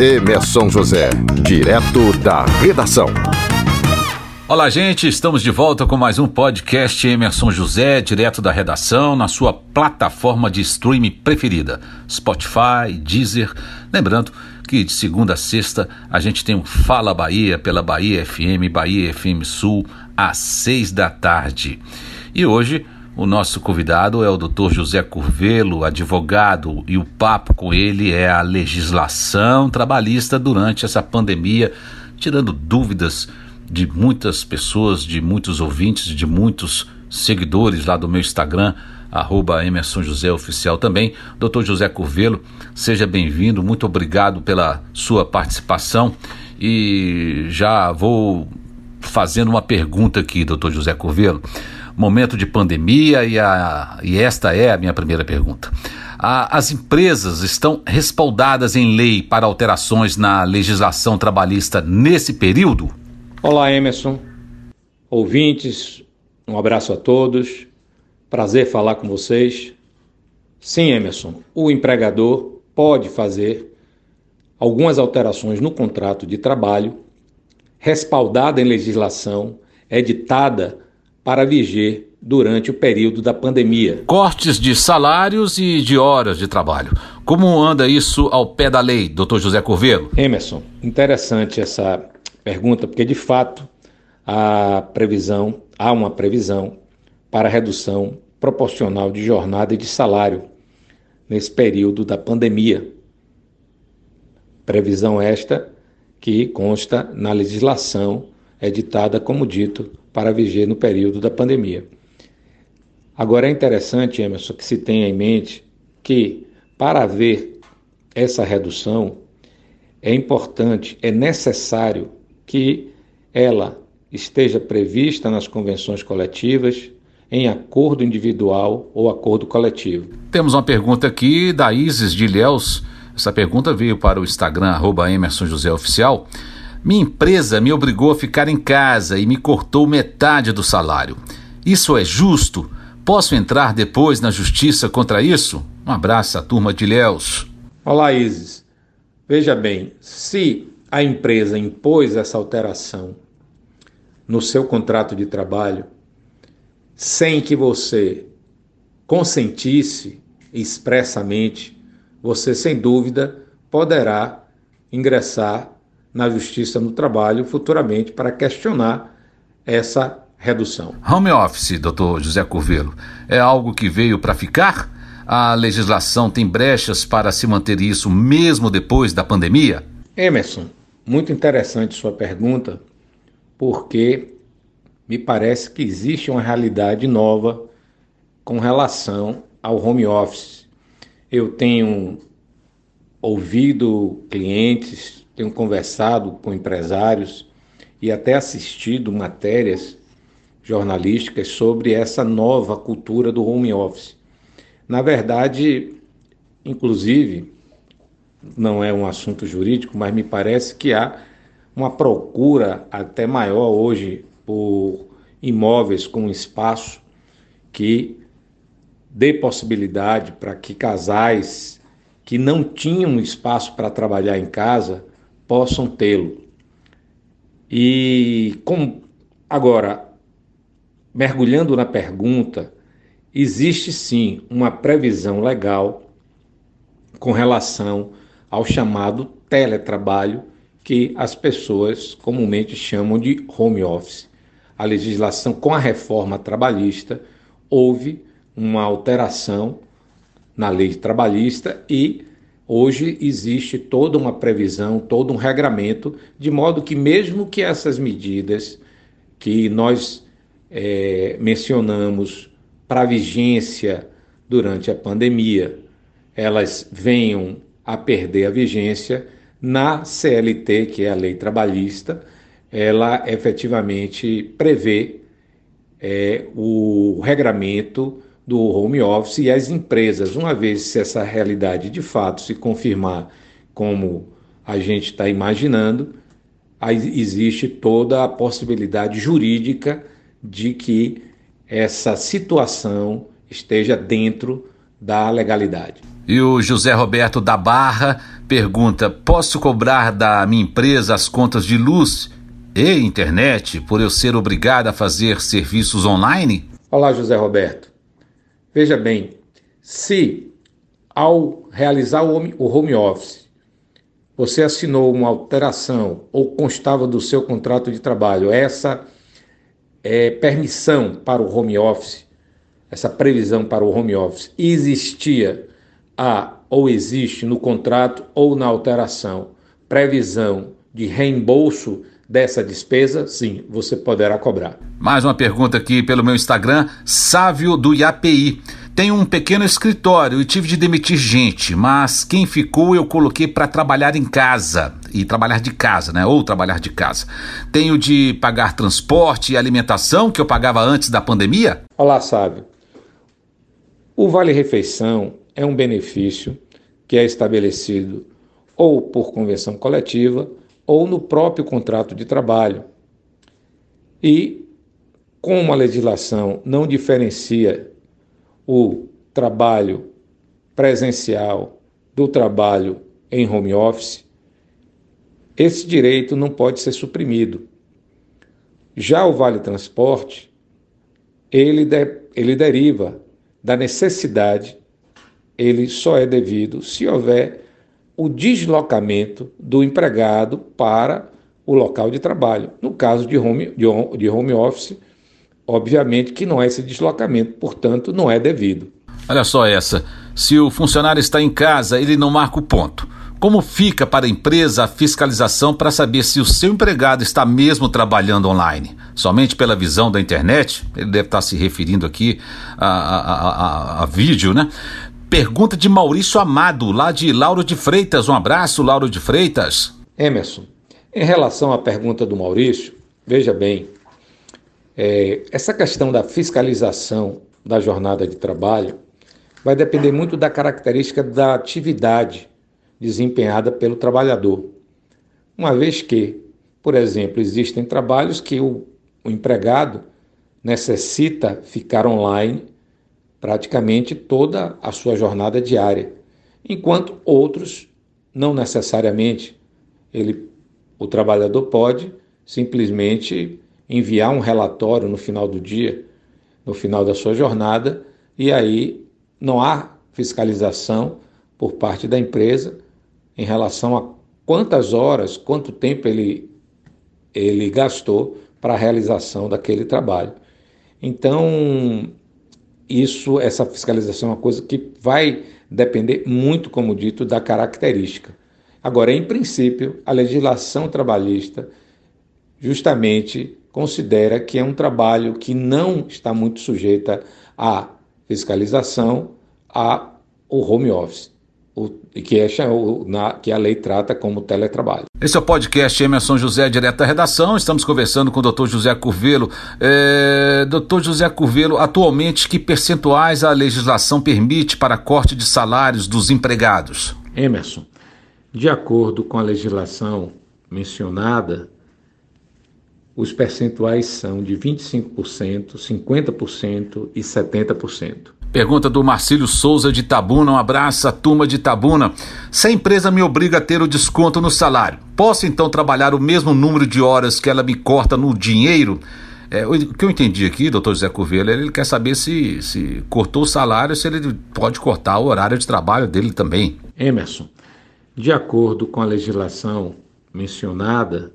Emerson José, direto da redação. Olá, gente, estamos de volta com mais um podcast Emerson José, direto da redação, na sua plataforma de streaming preferida, Spotify, Deezer. Lembrando que de segunda a sexta a gente tem um Fala Bahia pela Bahia FM, Bahia FM Sul, às seis da tarde. E hoje o nosso convidado é o Dr. José Curvelo, advogado, e o papo com ele é a legislação trabalhista durante essa pandemia, tirando dúvidas de muitas pessoas, de muitos ouvintes, de muitos seguidores lá do meu Instagram, arroba Emerson José Oficial também. Doutor José Curvelo, seja bem-vindo, muito obrigado pela sua participação e já vou fazendo uma pergunta aqui, doutor José Curvelo momento de pandemia e, a, e esta é a minha primeira pergunta. A, as empresas estão respaldadas em lei para alterações na legislação trabalhista nesse período? Olá, Emerson. Ouvintes, um abraço a todos. Prazer falar com vocês. Sim, Emerson, o empregador pode fazer algumas alterações no contrato de trabalho, respaldada em legislação editada para viger durante o período da pandemia. Cortes de salários e de horas de trabalho. Como anda isso ao pé da lei, doutor José Corvelo? Emerson, interessante essa pergunta, porque de fato a previsão, há uma previsão para redução proporcional de jornada e de salário nesse período da pandemia. Previsão esta que consta na legislação editada, como dito, para viger no período da pandemia. Agora é interessante, Emerson, que se tenha em mente que para haver essa redução é importante, é necessário que ela esteja prevista nas convenções coletivas, em acordo individual ou acordo coletivo. Temos uma pergunta aqui da Isis de Ilhéus. Essa pergunta veio para o Instagram, arroba Emerson José Oficial. Minha empresa me obrigou a ficar em casa e me cortou metade do salário. Isso é justo? Posso entrar depois na justiça contra isso? Um abraço à turma de Léus. Olá, Isis. Veja bem, se a empresa impôs essa alteração no seu contrato de trabalho, sem que você consentisse expressamente, você sem dúvida poderá ingressar na Justiça no Trabalho futuramente para questionar essa redução. Home office, doutor José Curvelo, é algo que veio para ficar? A legislação tem brechas para se manter isso mesmo depois da pandemia? Emerson, muito interessante sua pergunta, porque me parece que existe uma realidade nova com relação ao home office. Eu tenho ouvido clientes tenho conversado com empresários e até assistido matérias jornalísticas sobre essa nova cultura do home office. Na verdade, inclusive, não é um assunto jurídico, mas me parece que há uma procura até maior hoje por imóveis com espaço que dê possibilidade para que casais que não tinham espaço para trabalhar em casa possam tê-lo. E com, agora, mergulhando na pergunta, existe sim uma previsão legal com relação ao chamado teletrabalho, que as pessoas comumente chamam de home office. A legislação, com a reforma trabalhista, houve uma alteração na lei trabalhista e Hoje existe toda uma previsão, todo um regramento, de modo que, mesmo que essas medidas que nós é, mencionamos para vigência durante a pandemia, elas venham a perder a vigência, na CLT, que é a lei trabalhista, ela efetivamente prevê é, o regramento do home office e as empresas, uma vez se essa realidade de fato se confirmar como a gente está imaginando, existe toda a possibilidade jurídica de que essa situação esteja dentro da legalidade. E o José Roberto da Barra pergunta: posso cobrar da minha empresa as contas de luz e internet por eu ser obrigado a fazer serviços online? Olá, José Roberto. Veja bem, se ao realizar o home office você assinou uma alteração ou constava do seu contrato de trabalho essa é, permissão para o home office, essa previsão para o home office existia a ou existe no contrato ou na alteração previsão de reembolso dessa despesa, sim, você poderá cobrar. Mais uma pergunta aqui pelo meu Instagram, Sávio do IAPI. Tenho um pequeno escritório e tive de demitir gente, mas quem ficou eu coloquei para trabalhar em casa e trabalhar de casa, né? Ou trabalhar de casa. Tenho de pagar transporte e alimentação que eu pagava antes da pandemia? Olá, Sávio. O Vale Refeição é um benefício que é estabelecido ou por convenção coletiva ou no próprio contrato de trabalho. E como a legislação não diferencia o trabalho presencial do trabalho em home office, esse direito não pode ser suprimido. Já o Vale Transporte, ele, de, ele deriva da necessidade, ele só é devido se houver o deslocamento do empregado para o local de trabalho. No caso de home, de home office, obviamente que não é esse deslocamento, portanto, não é devido. Olha só essa: se o funcionário está em casa, ele não marca o ponto. Como fica para a empresa a fiscalização para saber se o seu empregado está mesmo trabalhando online? Somente pela visão da internet? Ele deve estar se referindo aqui a, a, a, a vídeo, né? Pergunta de Maurício Amado, lá de Lauro de Freitas. Um abraço, Lauro de Freitas. Emerson, em relação à pergunta do Maurício, veja bem, é, essa questão da fiscalização da jornada de trabalho vai depender muito da característica da atividade desempenhada pelo trabalhador. Uma vez que, por exemplo, existem trabalhos que o, o empregado necessita ficar online praticamente toda a sua jornada diária, enquanto outros não necessariamente. Ele, o trabalhador pode simplesmente enviar um relatório no final do dia, no final da sua jornada, e aí não há fiscalização por parte da empresa em relação a quantas horas, quanto tempo ele, ele gastou para a realização daquele trabalho. Então, isso, essa fiscalização é uma coisa que vai depender muito, como dito, da característica. Agora, em princípio, a legislação trabalhista justamente considera que é um trabalho que não está muito sujeita à fiscalização, a o home office, o, que, é, na, que a lei trata como teletrabalho. Esse é o podcast Emerson José, direto da redação. Estamos conversando com o Dr. José Curvelo. É, Dr. José Curvelo, atualmente, que percentuais a legislação permite para corte de salários dos empregados? Emerson, de acordo com a legislação mencionada, os percentuais são de 25%, 50% e 70%. Pergunta do Marcílio Souza de Tabuna. Um abraço à turma de Tabuna. Se a empresa me obriga a ter o desconto no salário, posso então trabalhar o mesmo número de horas que ela me corta no dinheiro? É, o que eu entendi aqui, doutor José Curvelo, ele quer saber se, se cortou o salário, se ele pode cortar o horário de trabalho dele também. Emerson, de acordo com a legislação mencionada,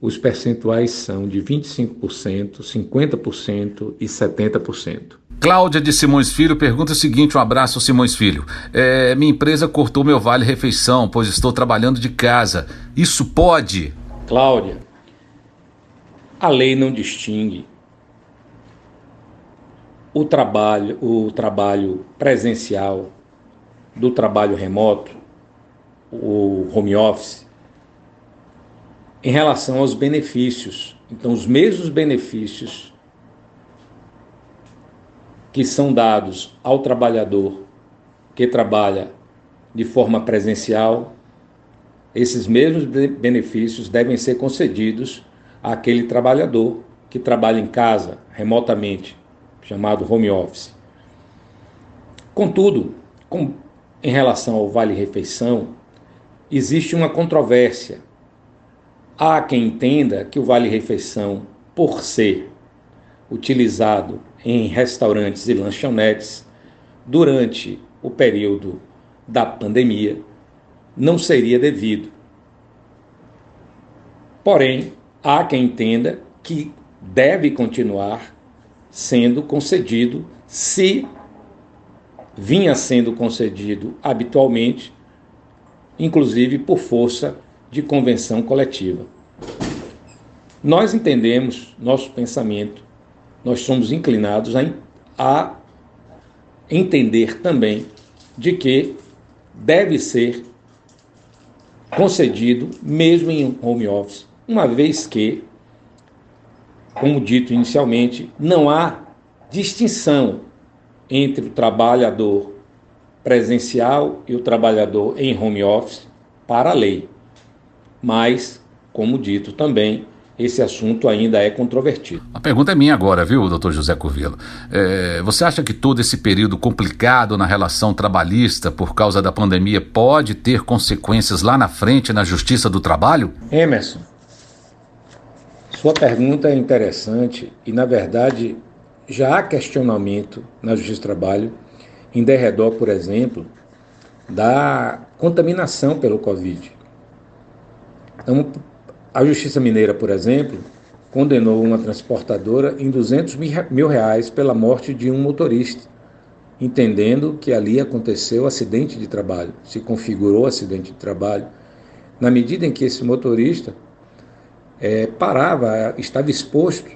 os percentuais são de 25%, 50% e 70%. Cláudia de Simões Filho pergunta o seguinte: um abraço, Simões Filho. É, minha empresa cortou meu vale refeição, pois estou trabalhando de casa. Isso pode? Cláudia, a lei não distingue o trabalho, o trabalho presencial do trabalho remoto, o home office, em relação aos benefícios. Então, os mesmos benefícios que são dados ao trabalhador que trabalha de forma presencial, esses mesmos benefícios devem ser concedidos àquele trabalhador que trabalha em casa, remotamente, chamado home office. Contudo, com em relação ao Vale Refeição, existe uma controvérsia. Há quem entenda que o Vale Refeição, por ser utilizado em restaurantes e lanchonetes durante o período da pandemia, não seria devido. Porém, há quem entenda que deve continuar sendo concedido se vinha sendo concedido habitualmente, inclusive por força de convenção coletiva. Nós entendemos, nosso pensamento, nós somos inclinados a, a entender também de que deve ser concedido mesmo em home office, uma vez que, como dito inicialmente, não há distinção entre o trabalhador presencial e o trabalhador em home office para a lei. Mas, como dito também, esse assunto ainda é controvertido. A pergunta é minha agora, viu, doutor José Covelo? É, você acha que todo esse período complicado na relação trabalhista por causa da pandemia pode ter consequências lá na frente na Justiça do Trabalho? Emerson, sua pergunta é interessante e, na verdade, já há questionamento na Justiça do Trabalho em derredor, por exemplo, da contaminação pelo Covid. Então, a Justiça Mineira, por exemplo, condenou uma transportadora em 200 mil reais pela morte de um motorista, entendendo que ali aconteceu acidente de trabalho, se configurou acidente de trabalho, na medida em que esse motorista é, parava, estava exposto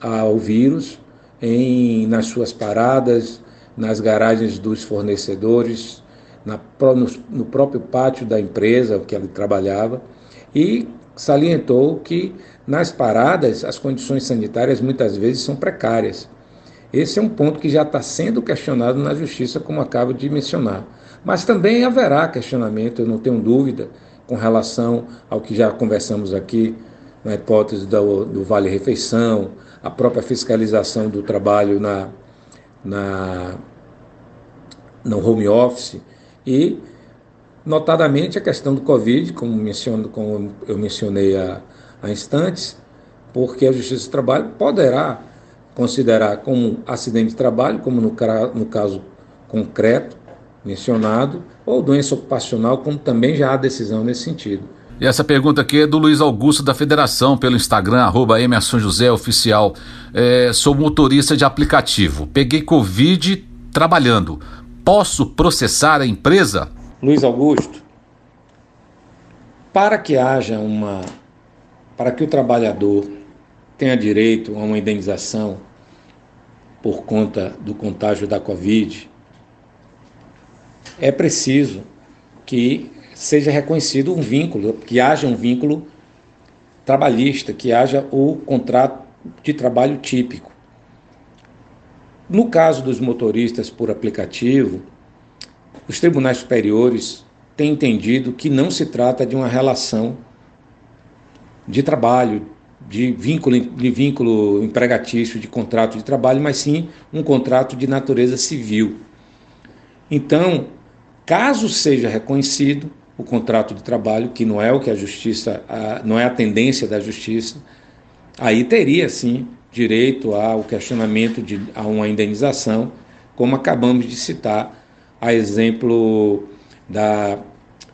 ao vírus em, nas suas paradas, nas garagens dos fornecedores, na, no, no próprio pátio da empresa que ele trabalhava, e salientou que nas paradas as condições sanitárias muitas vezes são precárias. Esse é um ponto que já está sendo questionado na justiça, como acabo de mencionar. Mas também haverá questionamento, eu não tenho dúvida, com relação ao que já conversamos aqui, na hipótese do, do Vale Refeição, a própria fiscalização do trabalho na, na, no home office e notadamente a questão do Covid, como, menciono, como eu mencionei há, há instantes, porque a Justiça do Trabalho poderá considerar como acidente de trabalho, como no, no caso concreto mencionado, ou doença ocupacional, como também já há decisão nesse sentido. E essa pergunta aqui é do Luiz Augusto da Federação, pelo Instagram, arroba Emerson José Oficial. É, sou motorista de aplicativo. Peguei Covid trabalhando. Posso processar a empresa? Luiz Augusto, para que haja uma. para que o trabalhador tenha direito a uma indenização por conta do contágio da Covid, é preciso que seja reconhecido um vínculo, que haja um vínculo trabalhista, que haja o contrato de trabalho típico. No caso dos motoristas por aplicativo, os tribunais superiores têm entendido que não se trata de uma relação de trabalho, de vínculo, de vínculo empregatício, de contrato de trabalho, mas sim um contrato de natureza civil. Então, caso seja reconhecido o contrato de trabalho, que não é o que a justiça, não é a tendência da justiça, aí teria sim direito ao questionamento de a uma indenização, como acabamos de citar a exemplo da,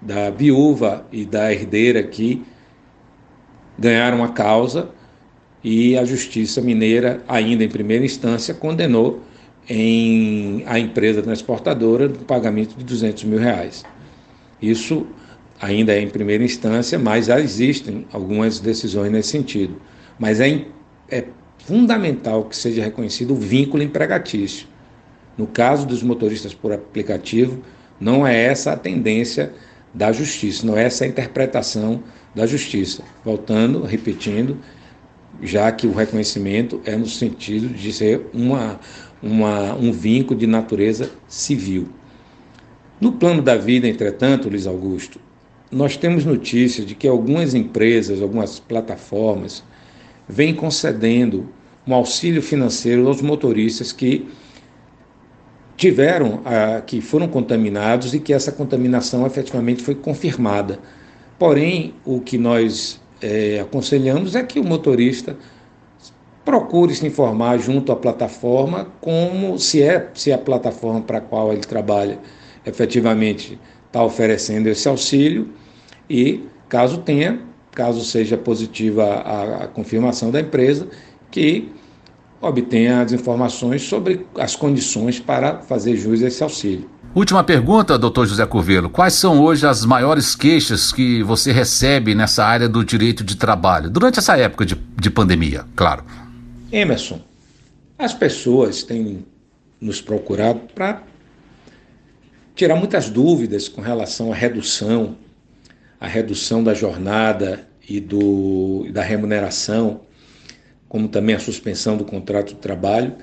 da viúva e da herdeira que ganharam a causa e a Justiça Mineira, ainda em primeira instância, condenou em, a empresa transportadora no pagamento de 200 mil reais. Isso ainda é em primeira instância, mas já existem algumas decisões nesse sentido. Mas é, é fundamental que seja reconhecido o vínculo empregatício. No caso dos motoristas por aplicativo, não é essa a tendência da justiça, não é essa a interpretação da justiça. Voltando, repetindo, já que o reconhecimento é no sentido de ser uma, uma, um vínculo de natureza civil. No plano da vida, entretanto, Luiz Augusto, nós temos notícia de que algumas empresas, algumas plataformas, vêm concedendo um auxílio financeiro aos motoristas que tiveram, ah, que foram contaminados e que essa contaminação efetivamente foi confirmada. Porém, o que nós é, aconselhamos é que o motorista procure se informar junto à plataforma como se é se a plataforma para a qual ele trabalha efetivamente está oferecendo esse auxílio e caso tenha, caso seja positiva a, a confirmação da empresa, que obtenha as informações sobre as condições para fazer jus a esse auxílio. Última pergunta, doutor José Curvelo. Quais são hoje as maiores queixas que você recebe nessa área do direito de trabalho, durante essa época de, de pandemia, claro? Emerson, as pessoas têm nos procurado para tirar muitas dúvidas com relação à redução, a redução da jornada e do, da remuneração como também a suspensão do contrato de trabalho,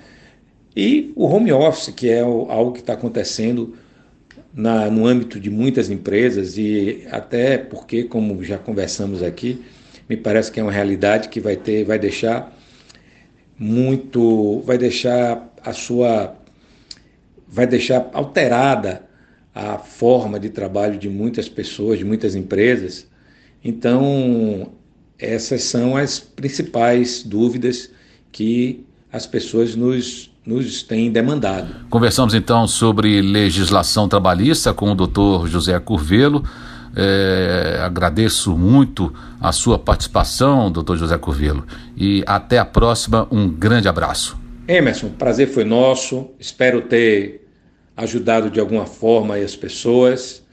e o home office, que é algo que está acontecendo na, no âmbito de muitas empresas, e até porque, como já conversamos aqui, me parece que é uma realidade que vai ter, vai deixar muito, vai deixar a sua, vai deixar alterada a forma de trabalho de muitas pessoas, de muitas empresas. Então, essas são as principais dúvidas que as pessoas nos, nos têm demandado. Conversamos então sobre legislação trabalhista com o doutor José Curvelo. É, agradeço muito a sua participação, doutor José Curvelo. E até a próxima. Um grande abraço. Emerson, prazer foi nosso. Espero ter ajudado de alguma forma as pessoas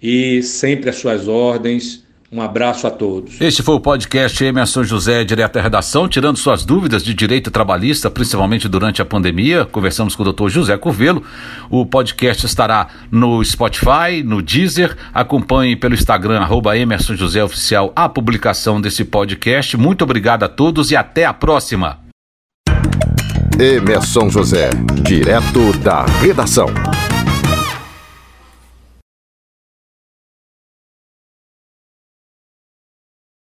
e sempre às suas ordens um abraço a todos. Este foi o podcast Emerson José, direto da redação, tirando suas dúvidas de direito trabalhista, principalmente durante a pandemia. Conversamos com o doutor José Curvelo. O podcast estará no Spotify, no Deezer. Acompanhe pelo Instagram, arroba Emerson José Oficial, a publicação desse podcast. Muito obrigado a todos e até a próxima. Emerson José, direto da redação.